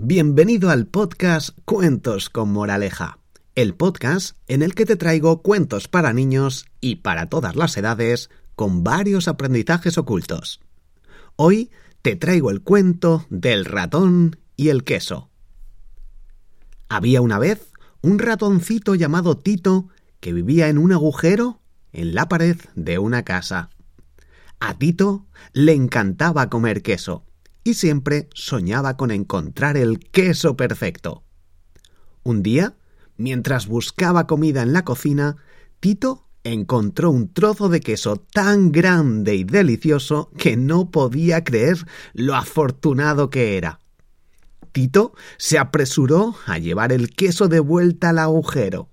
Bienvenido al podcast Cuentos con Moraleja, el podcast en el que te traigo cuentos para niños y para todas las edades con varios aprendizajes ocultos. Hoy te traigo el cuento del ratón y el queso. Había una vez un ratoncito llamado Tito que vivía en un agujero en la pared de una casa. A Tito le encantaba comer queso siempre soñaba con encontrar el queso perfecto. Un día, mientras buscaba comida en la cocina, Tito encontró un trozo de queso tan grande y delicioso que no podía creer lo afortunado que era. Tito se apresuró a llevar el queso de vuelta al agujero,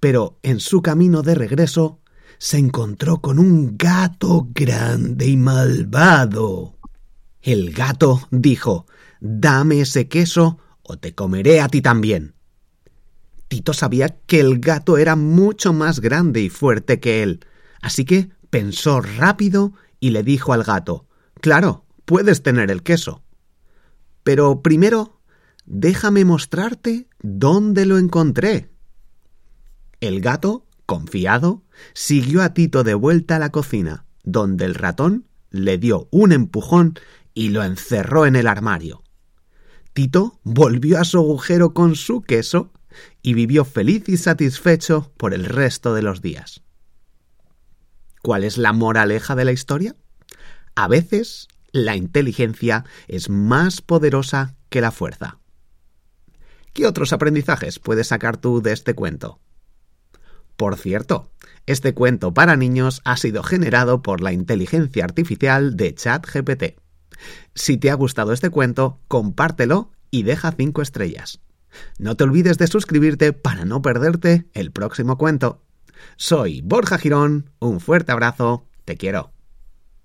pero en su camino de regreso se encontró con un gato grande y malvado. El gato dijo Dame ese queso o te comeré a ti también. Tito sabía que el gato era mucho más grande y fuerte que él, así que pensó rápido y le dijo al gato Claro, puedes tener el queso. Pero primero, déjame mostrarte dónde lo encontré. El gato, confiado, siguió a Tito de vuelta a la cocina, donde el ratón le dio un empujón y lo encerró en el armario. Tito volvió a su agujero con su queso y vivió feliz y satisfecho por el resto de los días. ¿Cuál es la moraleja de la historia? A veces la inteligencia es más poderosa que la fuerza. ¿Qué otros aprendizajes puedes sacar tú de este cuento? Por cierto, este cuento para niños ha sido generado por la inteligencia artificial de ChatGPT. Si te ha gustado este cuento, compártelo y deja 5 estrellas. No te olvides de suscribirte para no perderte el próximo cuento. Soy Borja Girón, un fuerte abrazo, te quiero.